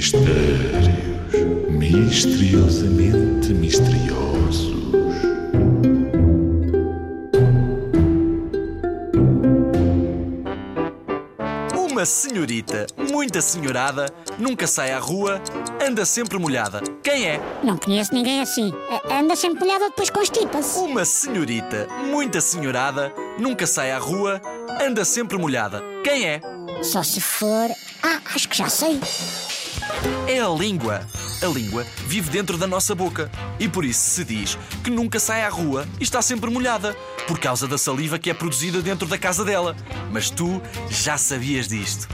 Mistérios misteriosamente misteriosos. Uma senhorita, muita senhorada, nunca sai à rua, anda sempre molhada. Quem é? Não conheço ninguém assim. Anda sempre molhada, depois constipa-se. Uma senhorita, muita senhorada, nunca sai à rua, anda sempre molhada. Quem é? Só se for. Ah, acho que já sei. É a língua. A língua vive dentro da nossa boca e por isso se diz que nunca sai à rua e está sempre molhada, por causa da saliva que é produzida dentro da casa dela. Mas tu já sabias disto.